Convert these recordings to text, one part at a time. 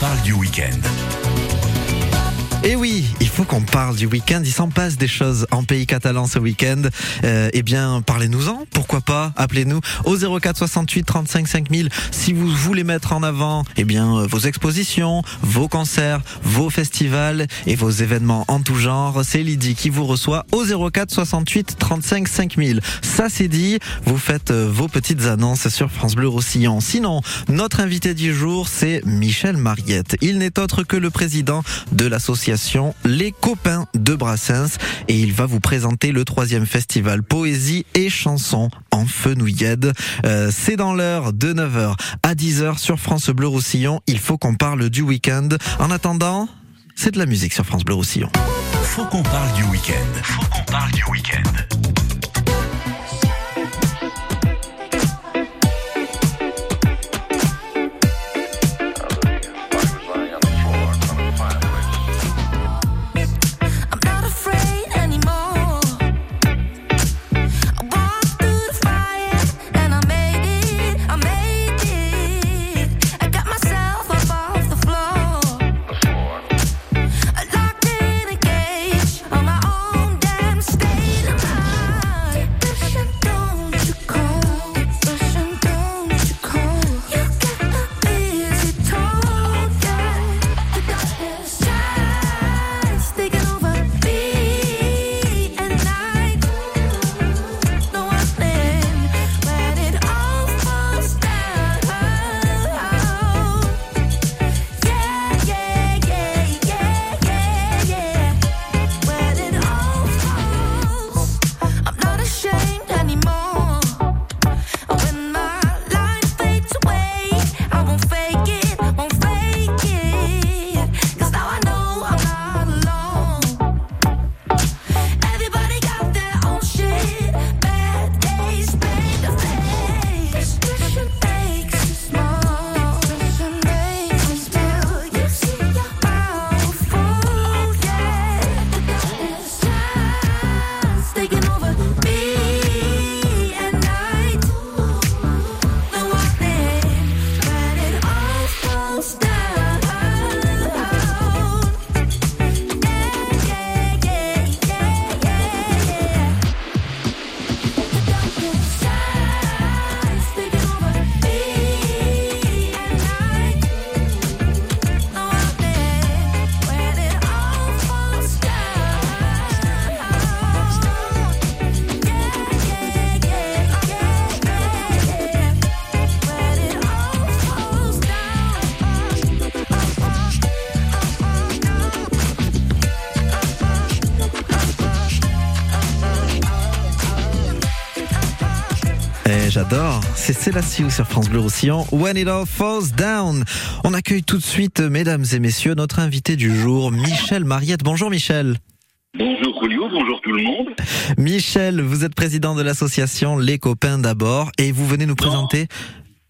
parle du week-end. Et oui, il faut qu'on parle du week-end. Il s'en passe des choses en pays catalan ce week-end. Euh, eh bien, parlez-nous-en. Pourquoi pas? Appelez-nous au 04 68 35 5000 si vous voulez mettre en avant, eh bien, euh, vos expositions, vos concerts, vos festivals et vos événements en tout genre. C'est Lydie qui vous reçoit au 04 68 35 5000. Ça c'est dit. Vous faites euh, vos petites annonces sur France Bleu Roussillon. Sinon, notre invité du jour, c'est Michel Mariette. Il n'est autre que le président de l'association Les Copains de Brassens et il va vous présenter le troisième festival Poésie et chansons en fenouillade. Euh, c'est dans l'heure de 9h à 10h sur France Bleu Roussillon. Il faut qu'on parle du week-end. En attendant, c'est de la musique sur France Bleu Roussillon. Faut qu'on parle du week-end. Faut qu'on parle du week-end. J'adore. C'est Célassiou sur France Bleu Roussillon. When it all falls down. On accueille tout de suite, mesdames et messieurs, notre invité du jour, Michel Mariette. Bonjour Michel. Bonjour Julio, bonjour tout le monde. Michel, vous êtes président de l'association Les Copains d'abord et vous venez nous présenter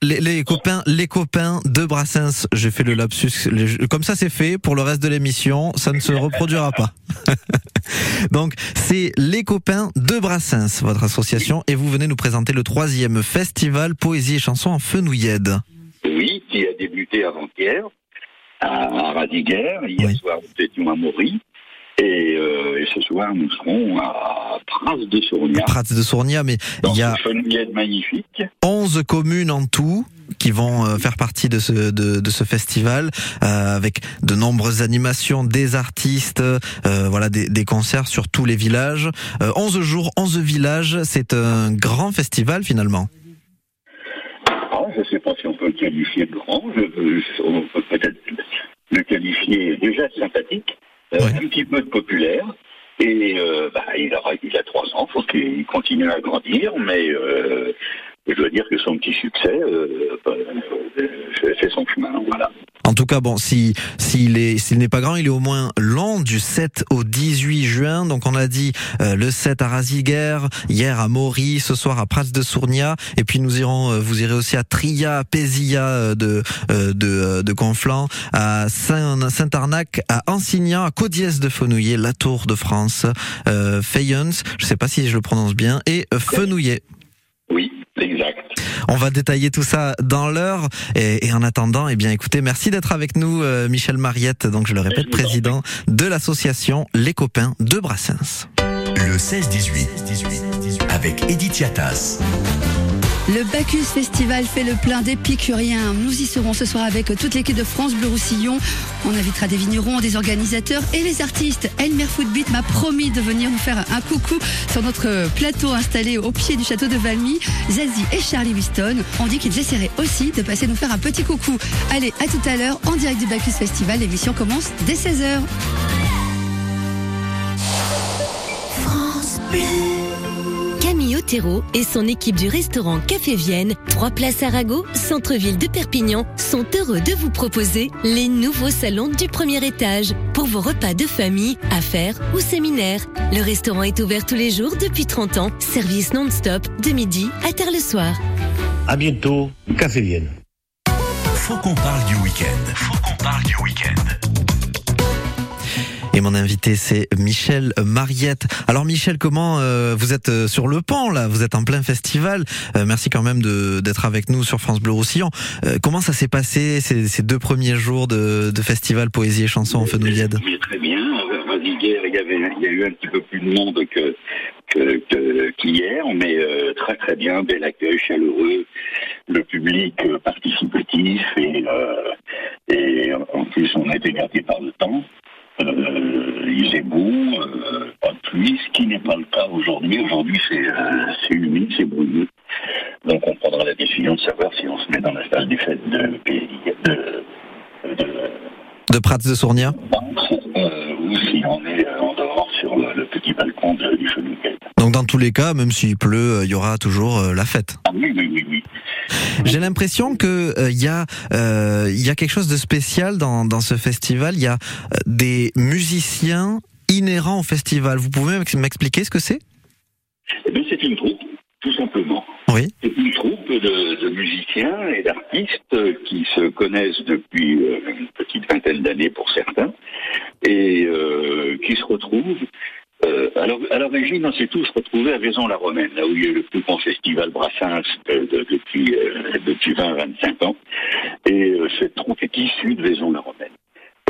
les, les copains, les copains de Brassens. J'ai fait le lapsus. les- Comme ça, c'est fait. Pour le reste de l'émission, ça ne se reproduira pas. Donc, c'est les copains de Brassens, votre association, et vous venez nous présenter le troisième festival Poésie et chansons en fenouillade. Oui, qui a débuté avant-hier à Radiguerre. Hier Oui. soir, nous étions à Maury. Et, euh, et ce soir, nous serons à Prince de Sournia. Prats de Sournia, mais il y a magnifique. 11 communes en tout qui vont euh, faire partie de ce de, de ce festival euh, avec de nombreuses animations des artistes euh, voilà des, des concerts sur tous les villages Euh, 11 jours 11 villages c'est un grand festival finalement Ah, je ne sais pas si on peut le qualifier de grand. Je, on peut peut-être le qualifier déjà sympathique. Euh. Un petit peu de populaire. Et euh, bah, il, a, il a trois ans, faut qu'il continue à grandir, mais euh, je dois dire que son petit succès euh, euh, fait son chemin. Voilà. En tout cas, bon, si s'il est s'il n'est pas grand, il est au moins long du 7 au 18 juin. Donc on a dit euh, le 7 à Raziguerre, hier à Maury, ce soir à Prats de Sournia, et puis nous irons, euh, vous irez aussi à Tria, à Pézilla euh, de euh, de, euh, de Conflans, à Saint Saint-Arnac, à Ansignan, à Codiès de Fenouillet, la Tour de France, euh, Fayence, je sais pas si je le prononce bien, et Fenouillet. Oui, exact. On va détailler tout ça dans l'heure. Et, et en attendant, eh bien, écoutez, merci d'être avec nous, euh, Michel Mariette. Donc, je le répète, président de l'association Les Copains de Brassens. Le 16-18 avec Edith Yatas. Le Bacchus Festival fait le plein d'épicuriens. Nous y serons ce soir avec toute l'équipe de France Bleu Roussillon. On invitera des vignerons, des organisateurs et les artistes. Elmer Footbeat m'a promis de venir nous faire un coucou sur notre plateau installé au pied du château de Valmy. Zazie et Charlie Winston ont dit qu'ils essaieraient aussi de passer nous faire un petit coucou. Allez, à tout à l'heure en direct du Bacchus Festival. L'émission commence dès 16h. Camille Otero et son équipe du restaurant Café Vienne, 3 places Arago, centre-ville de Perpignan, sont heureux de vous proposer les nouveaux salons du premier étage pour vos repas de famille, affaires ou séminaires. Le restaurant est ouvert tous les jours depuis 30 ans, service non-stop de midi à tard le soir. À bientôt, Café Vienne. Faut qu'on parle du week-end. Faut qu'on parle du week-end. Et mon invité, c'est Michel Mariette. Alors Michel, comment euh, vous êtes euh, sur le pont là? Vous êtes en plein festival. Euh, merci quand même d'être avec nous sur France Bleu Roussillon. Euh, comment ça s'est passé ces, ces deux premiers jours de, de festival poésie et chansons en fenouillade très bien. Rasiguière, il y avait, il y a eu un petit peu plus de monde que qu'hier, mais euh, très très bien, bel accueil, chaleureux, le public euh, participatif et euh, et en plus on a été gâtés par le temps. Il faisait beau, pas de pluie, ce qui n'est pas le cas aujourd'hui. Aujourd'hui c'est euh, c'est humide, c'est brouilleux. Donc on prendra la décision de savoir si on se met dans la salle des fêtes de, de, de, De Prats de Sournia euh, ou si on est euh, en dehors sur le, le petit balcon de- du Fenouquet. Donc dans tous les cas, même s'il pleut, euh, il y aura toujours euh, la fête. Ah oui, oui, oui, oui. J'ai l'impression que euh, il y a euh, y a quelque chose de spécial dans dans ce festival. Il y a euh, des musiciens inhérents au festival. Vous pouvez m'ex- m'expliquer ce que c'est? Eh bien, c'est une troupe, tout simplement. Oui. C'est une troupe de, de musiciens et d'artistes qui se connaissent depuis euh, une petite vingtaine d'années pour certains et euh, qui se retrouvent. Euh, alors, à l'origine, on s'est tous retrouvés à Vaison-la-Romaine, là où il y a eu le plus grand festival Brassens de- de- depuis, euh, depuis 20-25 ans. Et euh, cette troupe est issue de Vaison-la-Romaine.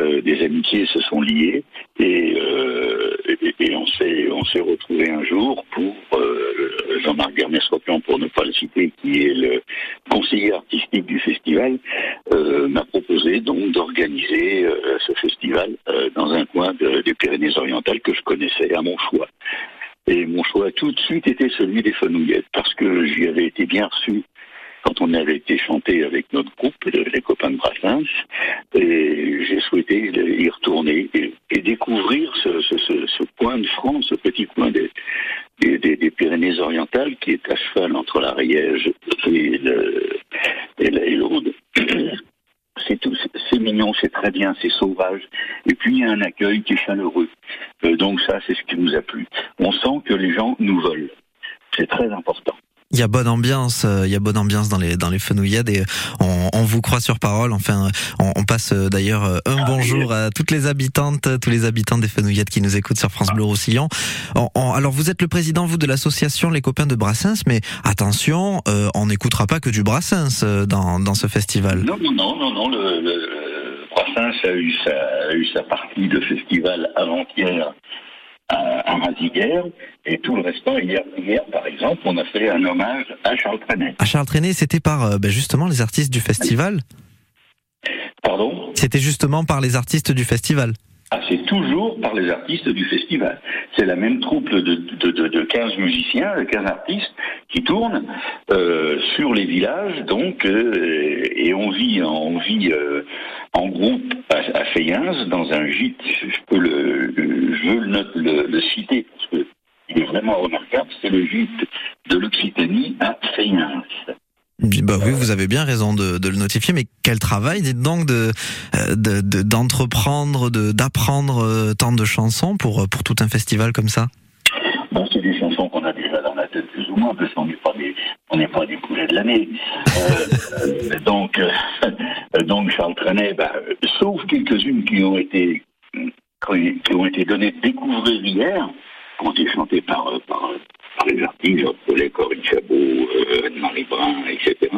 Euh, des amitiés se sont liées et, euh, et, et on s'est on retrouvé un jour pour euh, Jean-Marc Germes-Ropion, pour ne pas le citer, qui est le conseiller artistique du festival, euh, m'a proposé donc d'organiser euh, ce festival euh, dans un coin de- des Pyrénées-Orientales que je connaissais à mon choix. Et mon choix tout de suite était celui des Fenouillettes, parce que j'y avais été bien reçu quand on avait été chanté avec notre groupe, le- les copains de Brassens, et j'ai souhaité y retourner et, découvrir ce, ce coin de France, ce petit coin des, des, des- Pyrénées-Orientales qui est à cheval entre l'Ariège et, le, et la- et l'Aude. C'est tout, c'est- c'est mignon, c'est très bien, c'est sauvage. Et puis il y a un accueil qui est chaleureux. Euh, donc ça, c'est ce qui nous a plu. On sent que les gens nous veulent. C'est très important. Il y a bonne ambiance, euh, il y a bonne ambiance dans les dans les fenouillades et on, on vous croit sur parole. Enfin, on, on passe euh, d'ailleurs euh, un bonjour à toutes les habitantes, tous les habitants des fenouillades qui nous écoutent sur France Bleu Roussillon. On- on- alors vous êtes le président vous de l'association Les Copains de Brassens, mais attention, euh, on n'écoutera pas que du Brassens euh, dans dans ce festival. Non, non, non, non, non. Le, le- le Brassens a eu, sa, a eu sa partie de festival avant-hier Raziguerre et tout le restant. Hier, hier, par exemple, on a fait un hommage à Charles Trenet. À Charles Trenet, c'était par euh, ben, justement les artistes du festival? Pardon? C'était justement par les artistes du festival. Ah, C'est toujours par les artistes du festival. C'est la même troupe de, de, de, de 15 musiciens, de 15 artistes qui tournent euh, sur les villages, donc, euh, et on vit, on vit euh, en groupe à, à dans un gîte, je peux le, je veux le, le, le citer, parce que il est vraiment remarquable, c'est le gîte de l'Occitanie à Fayens. Bah oui, vous avez bien raison de, de le notifier, mais quel travail, dites donc, de euh, de- de- d'entreprendre, de, d'apprendre euh, tant de chansons pour euh, pour tout un festival comme ça? Bon, c'est des chansons qu'on a déjà dans la tête plus ou moins, parce qu'on n'est pas des, on des poulets de l'année. Euh, donc, euh, donc Charles Trenet, bah, sauf quelques-unes qui ont été, qui ont été données découvrir hier, qui ont été chantées par, par, par les artistes, Jean Paulet, Corinne Chabot, euh, Anne-Marie Brun, etc.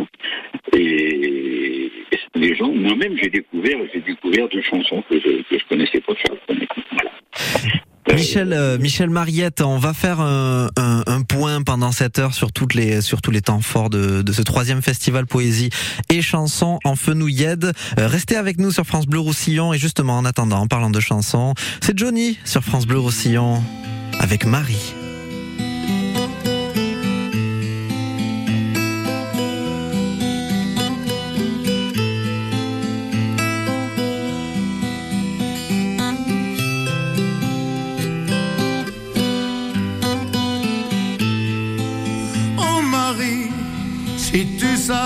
Et, et les gens, moi-même, j'ai découvert, j'ai découvert deux chansons que je, que je connaissais pas. Voilà. Euh, Michel, euh, Michel Mariette, on va faire un, un- un point pendant cette heure sur toutes les sur tous les temps forts de, de ce troisième festival poésie et chansons en Fenouillède. Euh, restez avec nous sur France Bleu Roussillon et justement en attendant, en parlant de chansons, c'est Johnny sur France Bleu Roussillon avec Marie.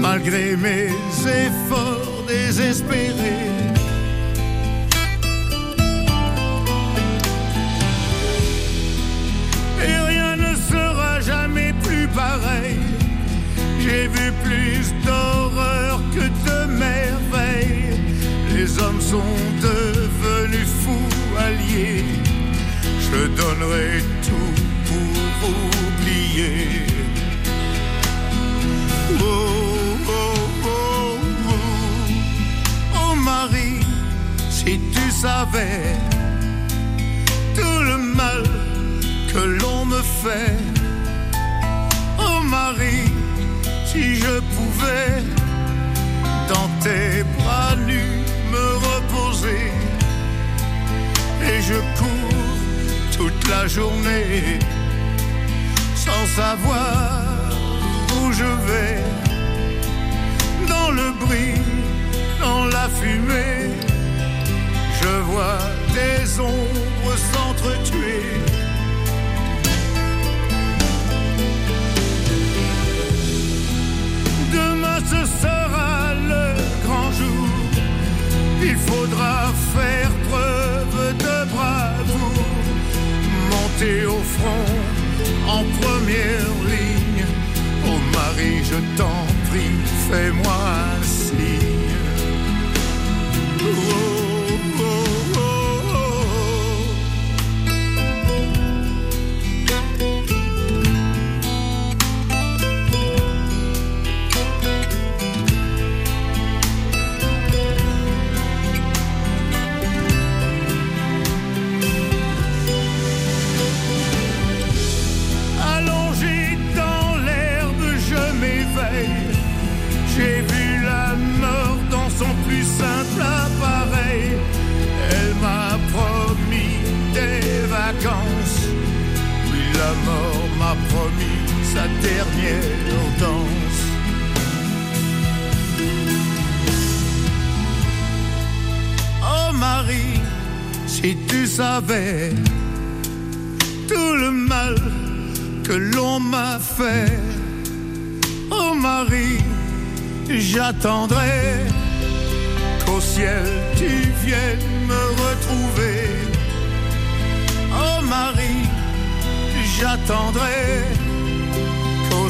malgré mes efforts désespérés. Et rien ne sera jamais plus pareil. J'ai vu plus d'horreur que de merveilles. Les hommes sont devenus fous alliés. Je donnerai tout pour oublier. Tout le mal que l'on me fait. Oh Marie, si je pouvais dans tes bras nus me reposer. Et je cours toute la journée sans savoir où je vais. Dans le bruit, dans la fumée, je vois des ombres s'entretuer. Demain ce sera le grand jour. Il faudra faire preuve de bravoure, monter au front en première ligne. Oh Marie, je t'en prie, fais-moi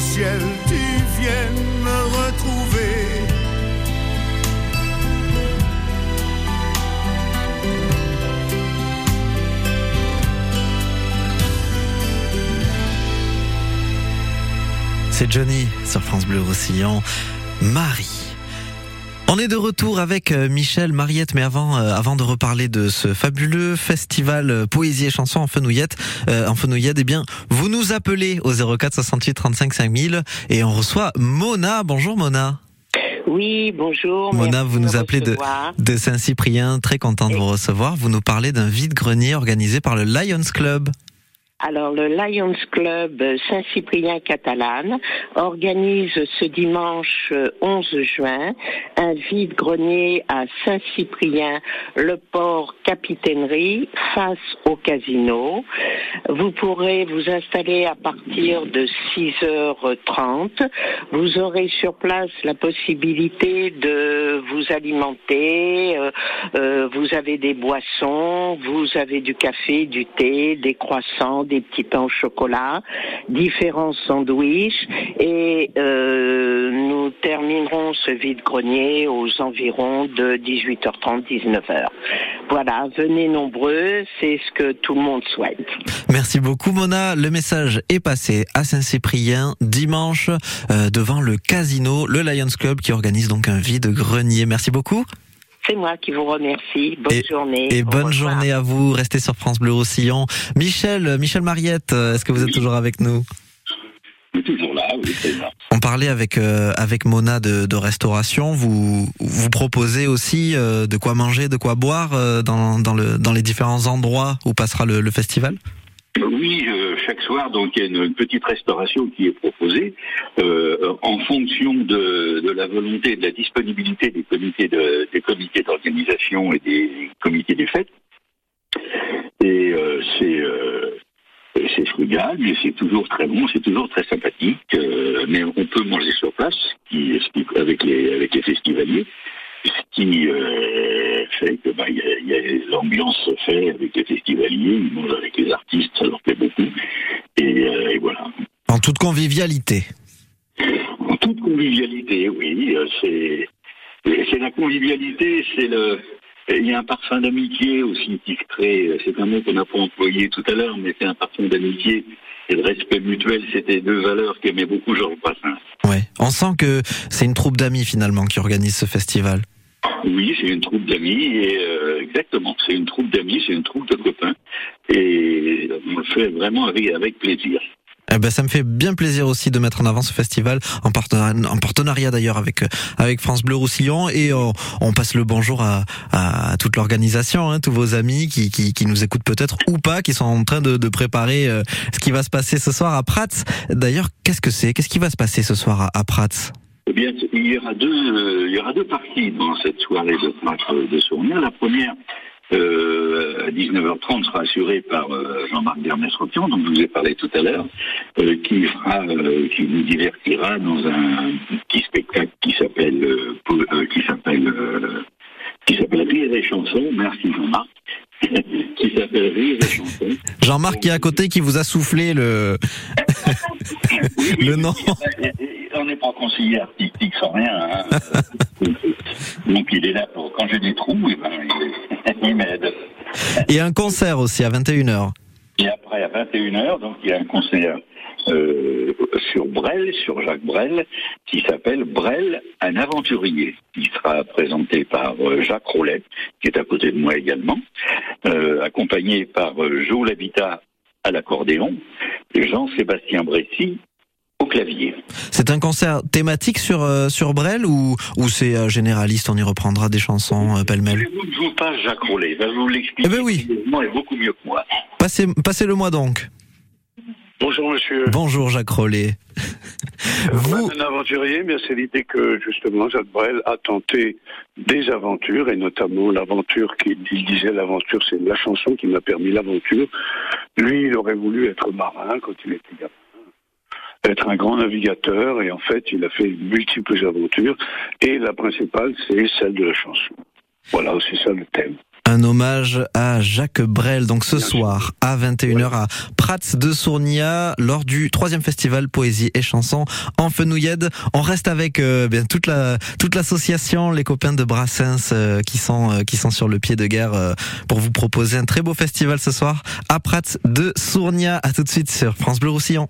ciel tu viennes me retrouver. C'est Johnny sur France Bleu Roussillon. Marie. On est de retour avec euh, Michel Mariette, mais avant, euh, avant de reparler de ce fabuleux festival euh, poésie et chansons en Fenouillette, euh, en Fenouillette, eh bien, vous nous appelez au 04 68 35 5000 et on reçoit Mona. Bonjour Mona. Oui, bonjour. Mona, vous nous appelez de Saint-Cyprien, très content de vous recevoir. Vous nous parlez d'un vide-grenier organisé par le Lions Club. Alors, le Lions Club Saint-Cyprien Catalane organise ce dimanche euh, 11 juin un vide-grenier à Saint-Cyprien, le port capitainerie, face au casino. Vous pourrez vous installer à partir de 6h30. Vous aurez sur place la possibilité de vous alimenter. euh, euh, vous avez des boissons, vous avez du café, du thé, des croissants, des petits pains au chocolat, différents sandwichs et euh, nous terminerons ce vide-grenier aux environs de 18h30, 19h. Voilà, venez nombreux, c'est ce que tout le monde souhaite. Merci beaucoup Mona. Le message est passé à Saint-Cyprien dimanche euh, devant le casino, le Lions Club qui organise donc un vide-grenier. Merci beaucoup C'est moi qui vous remercie. Bonne journée. et bonne revoir. journée à vous. Restez sur France Bleu Roussillon. Michel, Michel Mariette, euh, est-ce que vous êtes toujours avec nous Toujours là, oui, c'est ça. On parlait avec euh, avec Mona de, de restauration. Vous vous proposez aussi euh, de quoi manger, de quoi boire euh, dans dans le dans les différents endroits où passera le, le festival? Oui, euh, donc il y a une petite restauration qui est proposée euh, en fonction de, la volonté et de la disponibilité des comités de, des comités d'organisation et des comités des fêtes. Et euh, c'est euh, c'est frugal, mais c'est toujours très bon, c'est toujours très sympathique. mais on peut manger sur place, avec les avec les festivaliers, ce qui euh, fait que bah, y a- y a- l'ambiance se fait avec les festivaliers, ils mangent avec les artistes, ça leur plaît beaucoup. Et, euh, et voilà. En toute convivialité. En toute convivialité, oui, euh, c'est c'est la convivialité, c'est le il y a un parfum d'amitié aussi qui se crée. C'est un mot qu'on n'a pas employé tout à l'heure, mais c'est un parfum d'amitié et de respect mutuel. C'était deux valeurs qu'aimait beaucoup Georges Brassens. Ouais. On sent que c'est une troupe d'amis finalement qui organise ce festival. Oui, c'est une troupe d'amis et euh, exactement, c'est une troupe d'amis, c'est une troupe de copains. Et on le fait vraiment avec avec plaisir. Eh ben, ça me fait bien plaisir aussi de mettre en avant ce festival en partenariat, en partenariat d'ailleurs avec euh, avec France Bleu Roussillon. Et on, on passe le bonjour à, à toute l'organisation, hein, tous vos amis qui, qui, qui nous écoutent peut-être ou pas, qui sont en train de, de préparer euh, ce qui va se passer ce soir à Prats. D'ailleurs, qu'est-ce que c'est? Qu'est-ce qui va se passer ce soir à, à Prats? Eh bien, il y aura deux, euh, il y aura deux parties dans cette soirée de Prêtre de. La première, euh, à 19h30, sera assurée par euh, Jean-Marc Dermes-Roquion, dont je vous ai parlé tout à l'heure, qui fera, qui nous divertira dans un petit spectacle qui s'appelle, qui s'appelle, qui s'appelle Rire et chansons. Merci Jean-Marc. qui s'appelle Rire et chansons. Jean-Marc qui est à côté qui vous a soufflé le le nom. On n'est pas conseiller artistique sans rien. hein. Donc il est là pour quand j'ai des trous, eh ben, il, m'aide. Et un concert aussi à 21h. Et après à 21h, donc il y a un concert euh, sur Brel, sur Jacques Brel, qui s'appelle Brel, un aventurier, qui sera présenté par euh, Jacques Rollet, qui est à côté de moi également, euh, accompagné par euh, Jo Labitat à l'accordéon, et Jean-Sébastien Bressy au clavier. C'est un concert thématique sur euh, sur Brel ou ou c'est euh, généraliste On y reprendra des chansons euh, pêle-mêle? Je vous passe Jacques Rollet, il va vous l'expliquer. Eh ben oui. Moi, est beaucoup mieux que moi. Passez passez-le moi donc. Bonjour monsieur. Bonjour Jacques Rollet. Vous... Un aventurier, mais c'est l'idée que justement Jacques Brel a tenté des aventures et notamment l'aventure qu'il il disait l'aventure c'est la chanson qui m'a permis l'aventure. Lui il aurait voulu être marin quand il était gamin être un grand navigateur et en fait il a fait multiples aventures et la principale c'est celle de la chanson. Voilà, c'est ça le thème. Un hommage à Jacques Brel, donc ce soir à 21h à Prats de Sournia, lors du troisième festival Poésie et Chansons en Fenouillède. On reste avec euh, bien toute la toute l'association, les copains de Brassens euh, qui sont euh, qui sont sur le pied de guerre euh, pour vous proposer un très beau festival ce soir à Prats de Sournia. À tout de suite sur France Bleu Roussillon.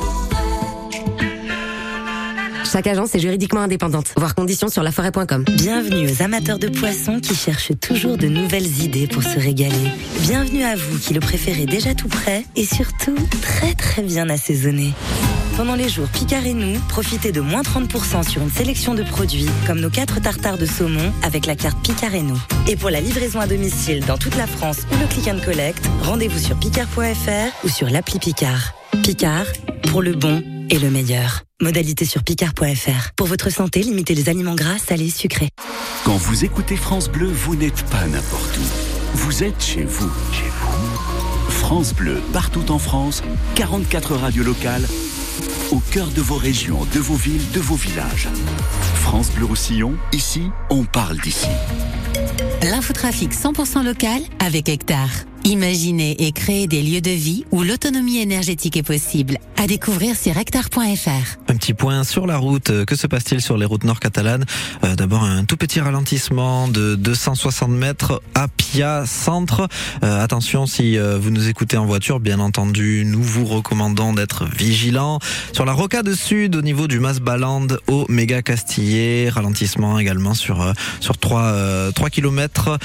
Chaque agence est juridiquement indépendante. Voir conditions sur laforêt.com. Bienvenue aux amateurs de poissons qui cherchent toujours de nouvelles idées pour se régaler. Bienvenue à vous qui le préférez déjà tout prêt et surtout très très bien assaisonné. Pendant les jours Picard et nous, profitez de moins 30% sur une sélection de produits comme nos 4 tartares de saumon avec la carte Picard et nous. Et pour la livraison à domicile dans toute la France ou le click and collect, rendez-vous sur picard.fr ou sur l'appli Picard. Picard, pour le bon et le meilleur. Modalité sur picard.fr. Pour votre santé, limitez les aliments gras, salés, sucrés. Quand vous écoutez France Bleu, vous n'êtes pas n'importe où. Vous êtes chez vous. Chez vous. France Bleu, partout en France, 44 radios locales, au cœur de vos régions, de vos villes, de vos villages. France Bleu Roussillon, ici, on parle d'ici. L'infotrafic 100% local avec Hectare. Imaginez et créer des lieux de vie où l'autonomie énergétique est possible. À découvrir sur hectare.fr. Un petit point sur la route. Que se passe-t-il sur les routes nord catalanes Euh, D'abord, un tout petit ralentissement de 260 mètres à Pia Centre. Euh, attention, si euh, vous nous écoutez en voiture, bien entendu, nous vous recommandons d'être vigilants. Sur la rocade sud, au niveau du Mas-Baland au Méga Castillé, ralentissement également sur euh, sur 3 euh, 3 km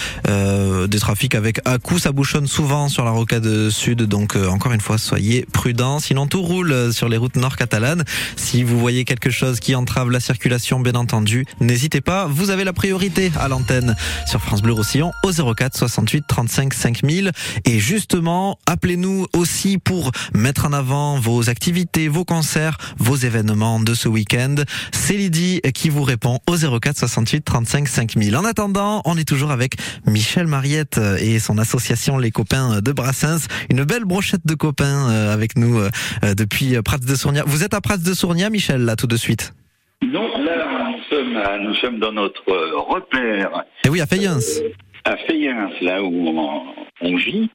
des trafics avec à coup ça bouchonne souvent sur la rocade sud donc euh, encore une fois soyez prudents. Sinon tout roule euh, sur les routes nord catalanes si vous voyez quelque chose qui entrave la circulation bien entendu n'hésitez pas. Vous avez la priorité à l'antenne sur France Bleu Roussillon au 04 68 35 5000 et justement appelez-nous aussi pour mettre en avant vos activités vos concerts vos événements de ce week-end. C'est Lydie qui vous répond au 04 68 35 5000 en attendant on est toujours avec Michel Mariette et son association Les Copains de Brassens. Une belle brochette de copains euh, avec nous euh, euh, depuis Prats de Sournia. Vous êtes à Prats de Sournia, Michel, là, tout de suite? Non, là, nous sommes, nous sommes dans notre euh, repère Et oui, à Fayence. à Fayens, là où on, on vit,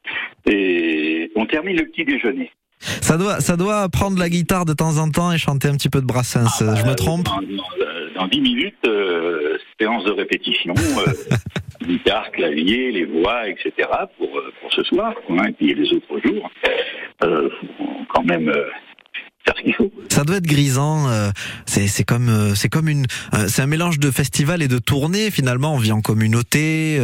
et on termine le petit déjeuner. Ça doit, ça doit prendre la guitare de temps en temps et chanter un petit peu de Brassens. Je me trompe? Dans 10 minutes, euh, séance de répétition, euh, guitare, clavier, les voix, etc. pour, euh, pour ce soir, quoi, hein, et puis les autres jours. Euh, quand même euh, faire ce qu'il faut. Ça doit être grisant. euh, c'est c'est comme euh, c'est comme une euh, c'est un mélange de festival et de tournée. Finalement, on vit en communauté,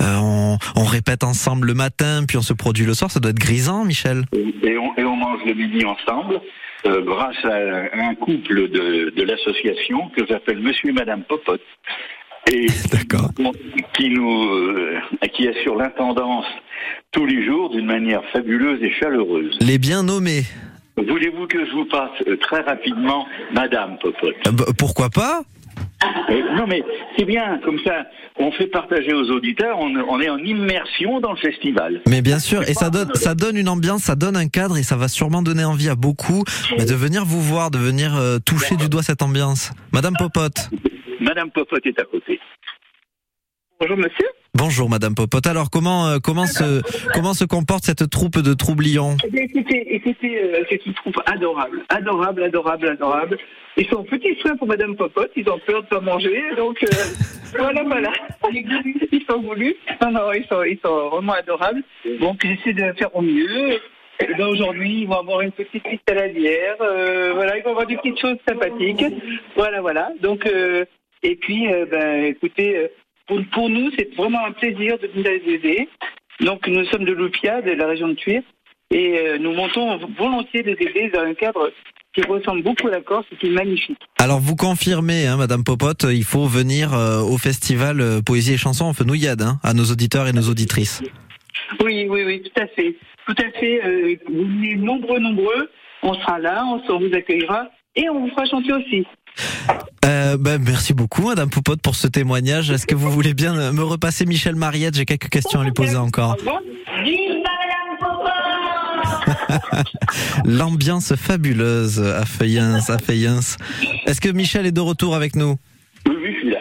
on, on répète ensemble le matin, puis on se produit le soir. Ça doit être grisant, Michel. Et on, et on mange le midi ensemble, euh, grâce à un couple de, de l'association que j'appelle Monsieur et Madame Popote. Et qui nous euh, qui assure l'intendance tous les jours d'une manière fabuleuse et chaleureuse. Les bien nommés. Voulez-vous que je vous passe euh, très rapidement Madame Popote? Euh, bah, pourquoi pas? Non mais c'est bien, comme ça on fait partager aux auditeurs, on, on est en immersion dans le festival. Mais bien sûr, et ça donne, ça donne une ambiance, ça donne un cadre et ça va sûrement donner envie à beaucoup mais de venir vous voir, de venir euh, toucher du doigt cette ambiance. Madame Popote. Madame Popote est à côté. Bonjour monsieur. Bonjour Madame Popote. Alors comment euh, comment se comment se comporte cette troupe de troublions Eh écoutez, écoutez, euh, c'est une troupe adorable, adorable, adorable, adorable. Ils sont petits soins pour Madame Popote, ils ont peur de pas manger, donc euh, voilà, voilà. Ils sont voulus. Non, non, ils sont, ils sont vraiment adorables. Donc j'essaie de faire au mieux. Et ben, aujourd'hui, ils vont avoir une petite la bière. euh, voilà, ils vont avoir des petites choses sympathiques. Voilà, voilà. Donc, et puis, ben, écoutez, pour, nous, c'est vraiment un plaisir de venir les aider. Donc, nous sommes de Loupia, de la région de Tuire, et euh, nous montons volontiers les aider dans un cadre qui ressemble beaucoup à la Corse et qui est magnifique. Alors vous confirmez, hein, Madame Popote, il faut venir euh, au festival euh, Poésie et Chansons en Fenouillade, hein, à nos auditeurs et nos auditrices. Oui, oui, oui, tout à fait. Tout à fait. euh, vous venez nombreux, nombreux. On sera là, on vous accueillera et on vous fera chanter aussi. Euh, ben, merci beaucoup, Madame Popote, pour ce témoignage. Est-ce que vous voulez bien me repasser Michel Mariette? J'ai quelques questions à lui poser encore. L'ambiance fabuleuse à Fayens, à. Est-ce que Michel est de retour avec nous? Oui, oui, je suis là.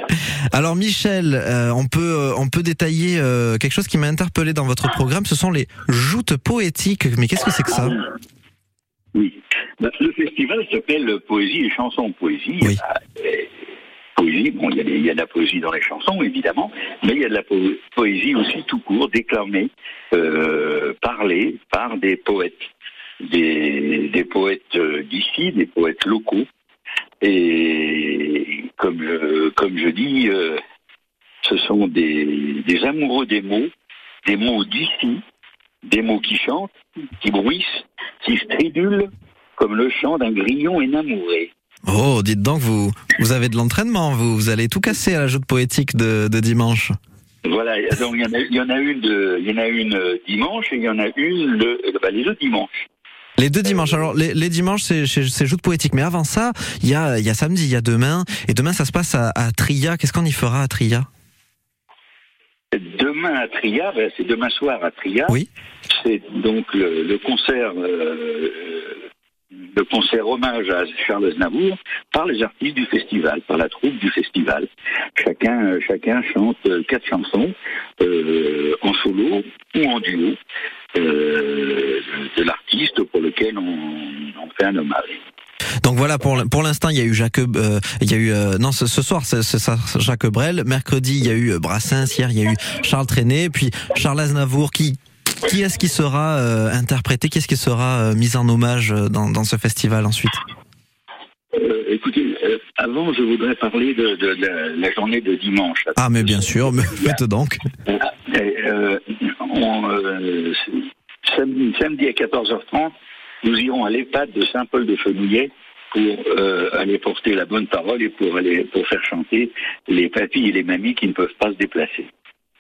Alors Michel, euh, on peut euh, on peut détailler euh, quelque chose qui m'a interpellé dans votre programme. Ce sont les joutes poétiques. Mais qu'est-ce que c'est que ça? Oui. Le festival s'appelle Poésie et chansons poésie. Il y a, euh, Poésie, bon, il y, a y de la poésie dans les chansons, évidemment, mais il y a de la po- poésie aussi tout court, déclamée, euh, parlée par des poètes, des, des poètes euh, d'ici, des poètes locaux. Et comme je, comme je dis, ce sont des, des amoureux des mots, des mots d'ici, des mots qui chantent, qui bruissent, qui stridulent, comme le chant d'un grillon énamouré. Oh, dites donc, vous vous avez de l'entraînement. Vous vous allez tout casser à la joute poétique de, de dimanche. Voilà, donc il y en a, il y en a une, de- il y en a une euh, dimanche et il y en a une le, bah, les deux dimanches. Les deux dimanches. Alors les, les dimanches c'est c'est- c'est joute poétique. Mais avant ça, il y a il y a samedi, il y a demain. Et demain ça se passe à, à Tria. Qu'est-ce qu'on y fera à Tria? Demain à Tria, ben, c'est demain soir à Tria. Oui. C'est donc le, le concert, euh, le concert hommage à Charles Aznavour par les artistes du festival, par la troupe du festival. Chacun, chacun chante euh, quatre chansons euh, en solo ou en duo euh, de l'artiste pour lequel on, fait un hommage. Donc voilà, pour, pour l'instant, il y a eu Jacques, il y a eu, non, ce, soir, c'est Jacques Brel. Mercredi, il y a eu Brassens. Hier, il y a eu Charles Trenet. Puis Charles Aznavour. Qui, qui est-ce qui sera euh, interprété Qui est-ce qui sera euh, mis en hommage euh, dans, dans ce festival ensuite? Euh, écoutez, avant, je voudrais parler de, de la, la journée de dimanche. Ah, mais bien sûr, mais faites donc. On, samedi, samedi à 14h30, nous irons à l'EHPAD de Saint-Paul-de-Fenouillet pour euh, aller porter la bonne parole et pour aller pour faire chanter les papis et les mamies qui ne peuvent pas se déplacer.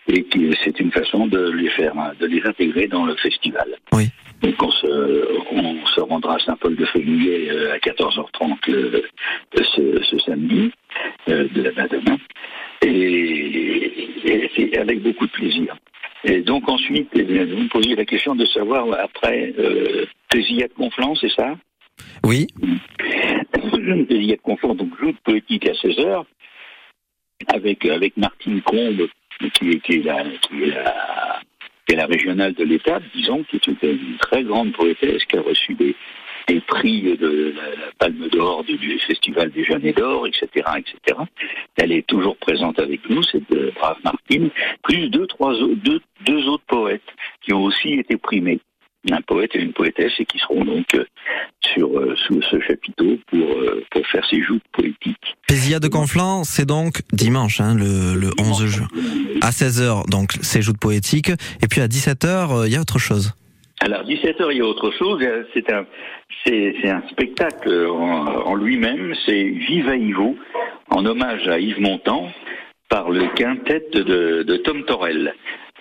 Et qui c'est une façon de les faire, hein, de les intégrer dans le festival. Oui. Donc on se, on se rendra à Saint-Paul-de-Fenouillet euh, à 14h30 euh, ce, ce samedi, euh, de la demain, et, et c'est avec beaucoup de plaisir. Et donc ensuite, eh vous me posiez la question de savoir après euh, Plaisir de Conflans, c'est ça? Oui. Plaisir de Conflans, donc joute poétique à 16h, avec, avec Martine Combe, qui est, qui la, qui est la, la régionale de l'État, disons, qui est une, très grande poétesse, qui a reçu des, des prix de la, Palme d'Or du, du Festival des Jeunes d'Or, etc., etc. Elle est toujours présente avec nous, cette euh, brave Martine, plus deux, trois, deux, deux autres poètes qui ont aussi été primés. Un poète et une poétesse et qui seront donc euh, sur euh, sous ce chapiteau pour euh, pour faire ces joutes poétiques. Pésia de Conflans, c'est donc dimanche, hein, le, le 11 juin. À 16h, donc c'est joute poétique. Et puis à 17h, il y a autre chose. Alors 17h, il y a autre chose. C'est un, c'est, un spectacle en, en lui-même. C'est Viva Ivo, en hommage à Yves Montand, par le quintet de, de Tom Torel,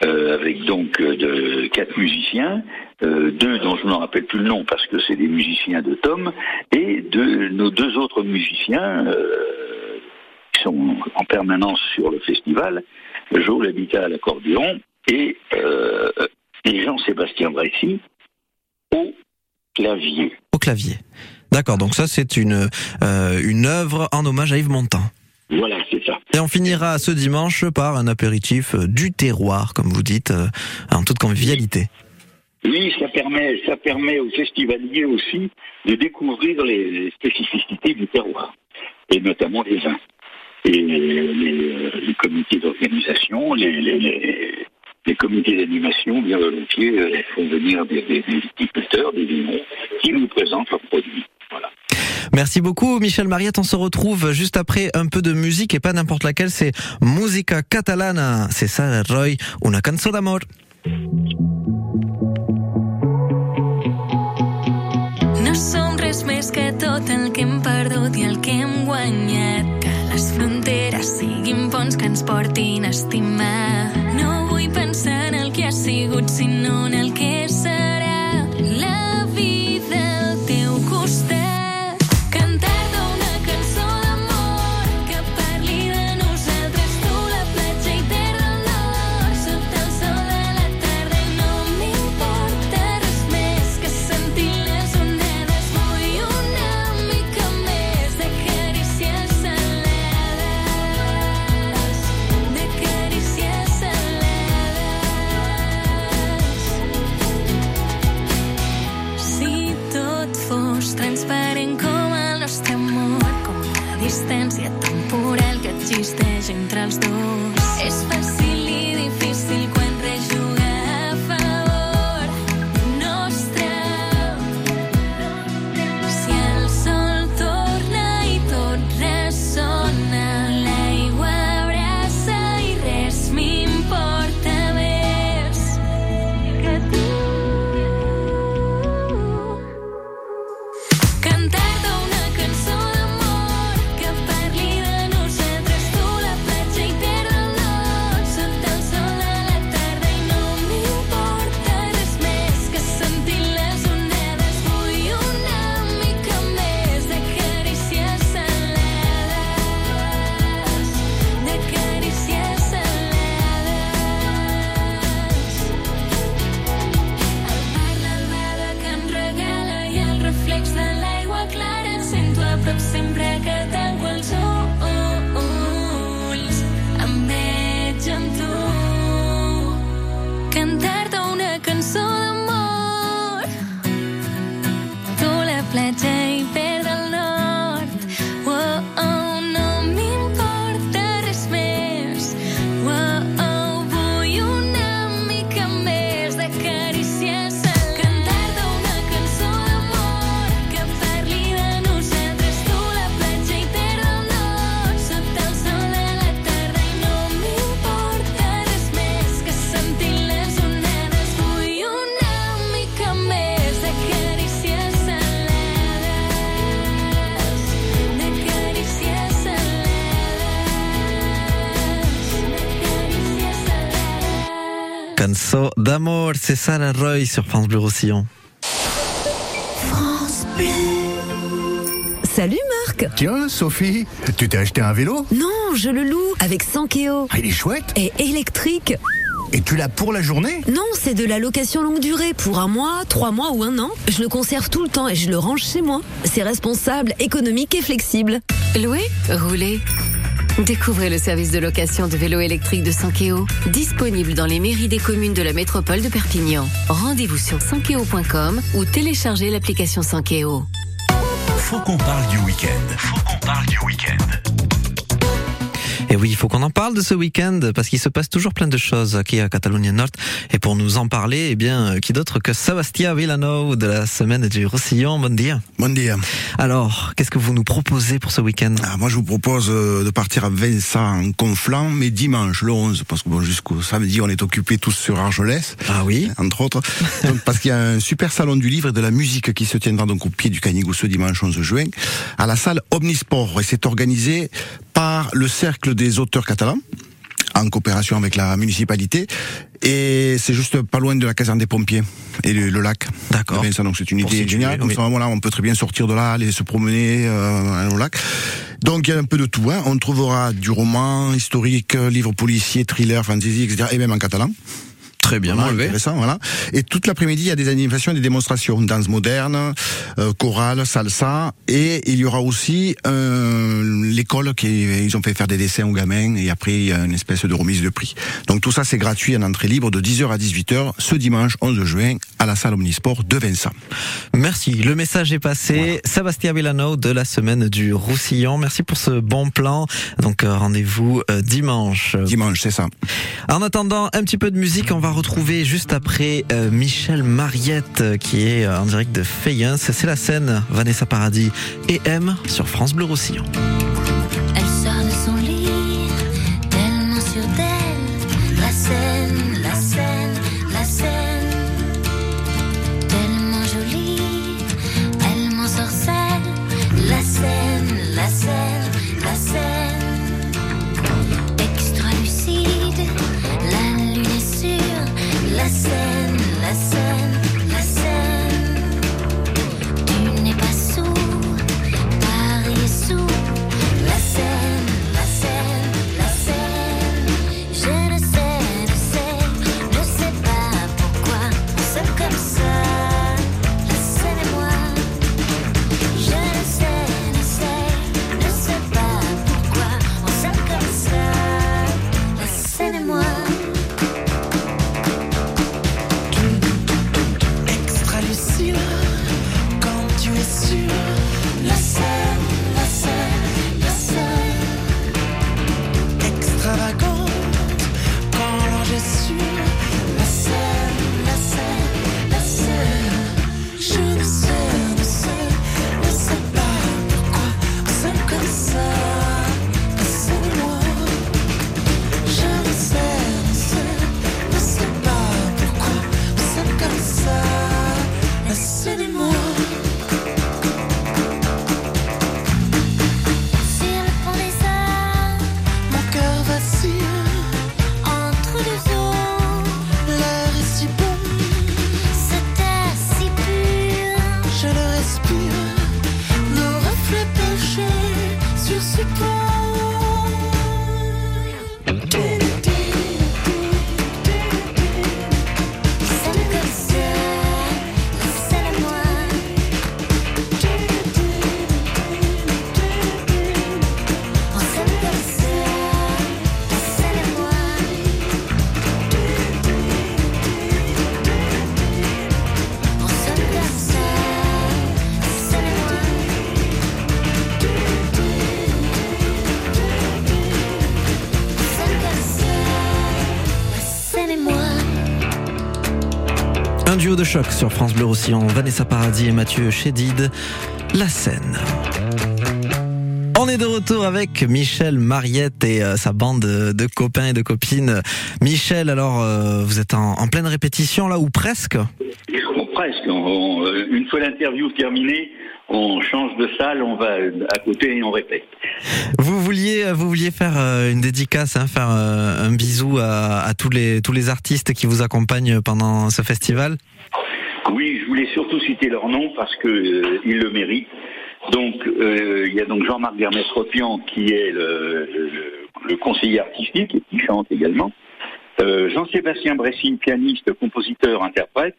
euh, avec donc de quatre musiciens, euh, deux dont je ne me rappelle plus le nom parce que c'est des musiciens de Tom, et de nos deux autres musiciens euh, qui sont en permanence sur le festival, Joe L'Habitat à l'accordéon et euh, et Jean-Sébastien Bressy au clavier. Au clavier. D'accord, donc ça c'est une, une œuvre en hommage à Yves Montand. Voilà, c'est ça. Et on finira ce dimanche par un apéritif du terroir, comme vous dites, en toute convivialité. Oui, ça permet, ça permet aux festivaliers aussi de découvrir les, spécificités du terroir, et notamment les vins. Et les, comités d'organisation, les, comités d'animation, bien volontiers, euh, font venir des, des, des viticulteurs, vignerons, qui nous présentent leurs produits. Voilà. Merci beaucoup Michel Mariette, on se retrouve juste après un peu de musique et pas n'importe laquelle, c'est Musica Catalana, c'est ça Roy, una cançó d'amor. Més que tot el que hem perdut i el que hem guanyat. Que les fronteres siguin ponts que ens portin a estimar. No vull pensar en el que ha sigut, sinó en el que c'est ça la Roy sur France Bleu Roussillon. Salut Marc Tiens, Sophie, tu t'es acheté un vélo? Non, je le loue avec 100 Keo. Ah, Il est chouette Et électrique Et tu l'as pour la journée? Non, c'est de la location longue durée pour un mois, trois mois ou un an. Je le conserve tout le temps et je le range chez moi. C'est responsable, économique et flexible. Louer, rouler. Découvrez le service de location de vélos électriques de Sankeo, disponible dans les mairies des communes de la métropole de Perpignan. Rendez-vous sur sankeo.com ou téléchargez l'application Sankeo. Faut qu'on parle du week-end. Faut qu'on parle du week-end. Et oui, il faut qu'on en parle de ce week-end parce qu'il se passe toujours plein de choses aquí à Catalogne Nord. Et pour nous en parler, eh bien, qui d'autre que Sebastien Villano de la semaine du Roussillon. Bon dia. Bon dia. Alors, qu'est-ce que vous nous proposez pour ce week-end? Ah, Moi, je vous propose euh, de partir à Vincent en Conflans, mais dimanche, le 11, parce que bon, jusqu'au samedi, on est occupés tous sur Argelès. Ah oui. Entre autres. Donc, parce qu'il y a un super salon du livre et de la musique qui se tiendra donc au pied du Canigou ce dimanche 11 juin, à la salle Omnisport. Et c'est organisé par le Cercle des auteurs catalans en coopération avec la municipalité et c'est juste pas loin de la caserne des pompiers et le, le lac. D'accord. Donc c'est une idée géniale. Comme oui. ça, voilà, on peut très bien sortir de là, aller se promener euh, au lac. Donc il y a un peu de tout. Hein. On trouvera du roman historique, livres policiers, thrillers, fantasy, etc. Et même en catalan. Très bien Vraiment enlevé. intéressant, voilà. Et toute l'après-midi, il y a des animations et des démonstrations. Danse moderne, euh, chorale, salsa. Et il y aura aussi euh, l'école qui ils ont fait faire des dessins aux gamins. Et après, il y a une espèce de remise de prix. Donc tout ça, c'est gratuit en entrée libre de 10h à 18h ce dimanche 11 juin à la salle Omnisport de Vincent. Merci, le message est passé. Sébastien Villano de la semaine du Roussillon. Merci pour ce bon plan. Donc euh, rendez-vous dimanche. Dimanche, c'est ça. En attendant un petit peu de musique, on va retrouver juste après euh, Michel Mariette euh, qui est euh, en direct de Fayence. C'est la scène Vanessa Paradis et M sur France Bleu Roussillon. De choc sur France Bleu Roussillon, Vanessa Paradis et Mathieu Chédid, La scène. On est de retour avec Michel Mariette et euh, sa bande de, copains et de copines. Michel, alors euh, vous êtes en, en pleine répétition là ou presque? Presque. On- on- euh, une fois l'interview terminée, on change de salle, on va à côté et on répète. Vous vouliez, vous vouliez faire une dédicace, hein, faire un bisou à, à tous les tous les artistes qui vous accompagnent pendant ce festival? Oui, je voulais surtout citer leur nom parce que euh, le méritent. Donc, euh, il y a donc Jean-Marc Vermès-Ropian qui est le, le- le conseiller artistique et qui chante également. Euh, Jean-Sébastien Bressine, pianiste, compositeur, interprète.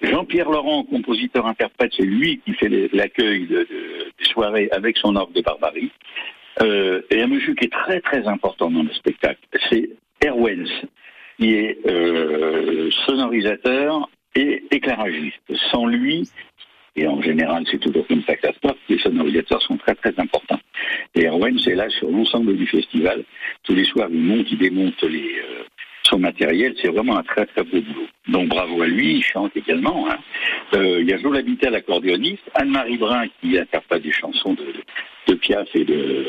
Jean-Pierre Laurent, compositeur-interprète, c'est lui qui fait l'accueil de, de- des soirées avec son orgue de Barbarie. Euh, et un monsieur qui est très très important dans le spectacle, c'est Erwens, qui est euh, sonorisateur et éclairagiste. Sans lui, et en général c'est toujours comme ça que ça se passe, les sonorisateurs sont très très importants. Et Erwens est là sur l'ensemble du festival. Tous les soirs, il monte, il démonte les, euh, son matériel. C'est vraiment un très très beau boulot. Donc bravo à lui, il chante également. hein. Euh, il y a Jo Labitel, l'accordéoniste, Anne-Marie Brun qui interprète des chansons de, de Piaf et de,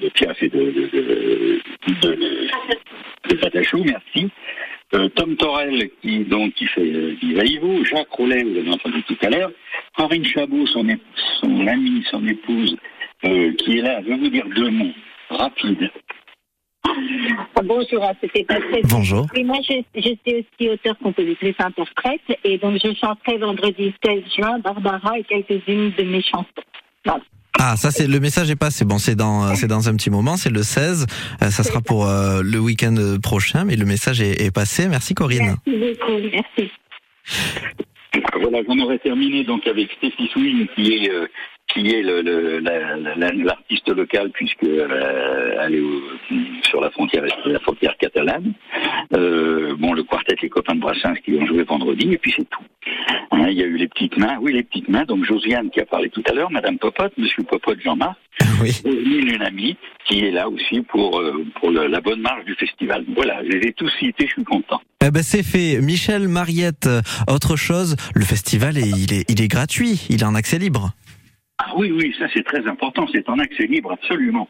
de Piaf et de, de, de, de, de- de Patachou, merci. Euh, Tom Torel qui donc qui fait euh, Viva Ivo, Jacques Roulet, vous avez entendu tout à l'heure, Corinne Chabot, son, son amie, son épouse, euh, qui est là. Je vais vous dire deux mots rapides. Ah, Bonjour, hein, c'était pas très Bonjour. Oui, moi, je, je suis aussi auteur, compositrice, interprète, et donc je chanterai vendredi 16 juin Barbara et quelques-unes de mes chansons. Voilà. Ah, ça c'est le message est passé. Bon, c'est dans c'est dans un petit moment, c'est le 16. Euh, ça sera pour euh, le week-end prochain, mais le message est, est passé. Merci Corinne. Merci beaucoup, merci. Voilà, j'en aurais terminé donc avec Stéphie Swing qui est euh, qui est le- le- la- la- la- l'artiste locale puisque euh, elle est au- sur la frontière la frontière catalane. Euh, bon, le quartet les copains de Brassens qui ont joué vendredi et puis c'est tout. Hein, il y a eu les petites mains, oui les petites mains. Donc Josiane qui a parlé tout à l'heure, Madame Popote, Monsieur Popote, Jean-Marc, oui. une amie qui est là aussi pour euh, pour le- la bonne marche du festival. Voilà, je les ai tous cités, je suis content. Eh ben c'est fait. Michel Mariette, euh, autre chose, le festival est, il est il est gratuit, il est en accès libre. Ah oui, oui, ça c'est très important. C'est en accès libre, absolument.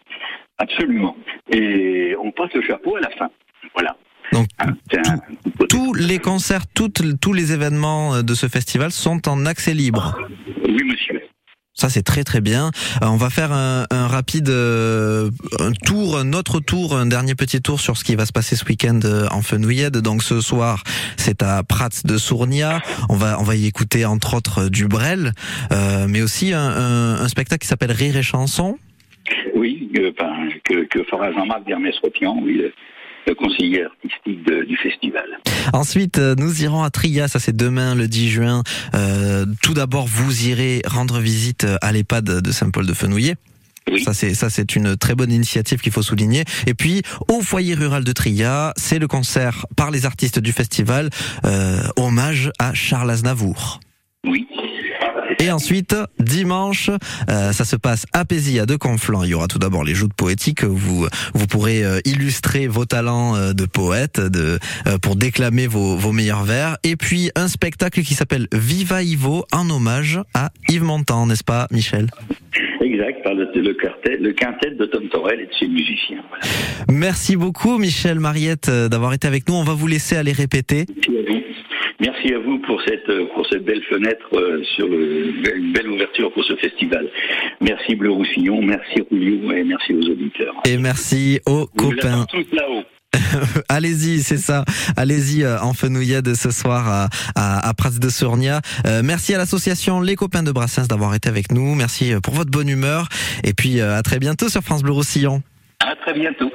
Absolument. Et on passe le chapeau à la fin. Voilà. Donc Hein, un- tous les concerts, toutes, tous les événements euh, de ce festival sont en accès libre. Oui, monsieur. Ça c'est très très bien. Euh, on va faire un, un rapide euh, un tour, un autre tour, un dernier petit tour sur ce qui va se passer ce week-end euh, en Fenouillède. Donc ce soir, c'est à Prats de Sournia. On va on va y écouter entre autres du Brel, euh, mais aussi un, un- un spectacle qui s'appelle Rire et chanson. Oui, que, enfin, que, que fera Jean-Marc Dermès-Ropian, oui, le, le conseiller artistique de- du festival. Ensuite, euh, nous irons à Tria, ça c'est demain le 10 juin. Euh, tout d'abord, vous irez rendre visite à l'EHPAD de Saint-Paul de Fenouillet. Ça c'est ça c'est une très bonne initiative qu'il faut souligner. Et puis au foyer rural de Tria, c'est le concert par les artistes du festival euh, hommage à Charles Aznavour. Oui. Et ensuite, dimanche, euh, ça se passe à Pézilla de Conflans. Il y aura tout d'abord les joutes poétiques. où Vous, vous pourrez euh, illustrer vos talents euh, de poète de, euh, pour déclamer vos, vos meilleurs vers. Et puis, un spectacle qui s'appelle Viva Ivo en hommage à Yves Montand, n'est-ce pas, Michel? Exact, par le, le, quartet, le quintet de Tom Torel et de ses musiciens. Voilà. Merci beaucoup, Michel Mariette, d'avoir été avec nous. On va vous laisser aller répéter. Merci à vous. Merci à vous pour cette euh, pour cette belle fenêtre euh, sur le, une belle ouverture pour ce festival. Merci Bleu Roussillon, merci Rouillou et merci aux auditeurs. Et merci aux Nous copains. là-haut. Allez-y, c'est ça. Allez-y euh, en fenouillade ce soir à, à, à Prats de Sournia. Euh, merci à l'association Les Copains de Brassens d'avoir été avec nous. Merci euh, pour votre bonne humeur. Et puis euh, à très bientôt sur France Bleu Roussillon. À très bientôt.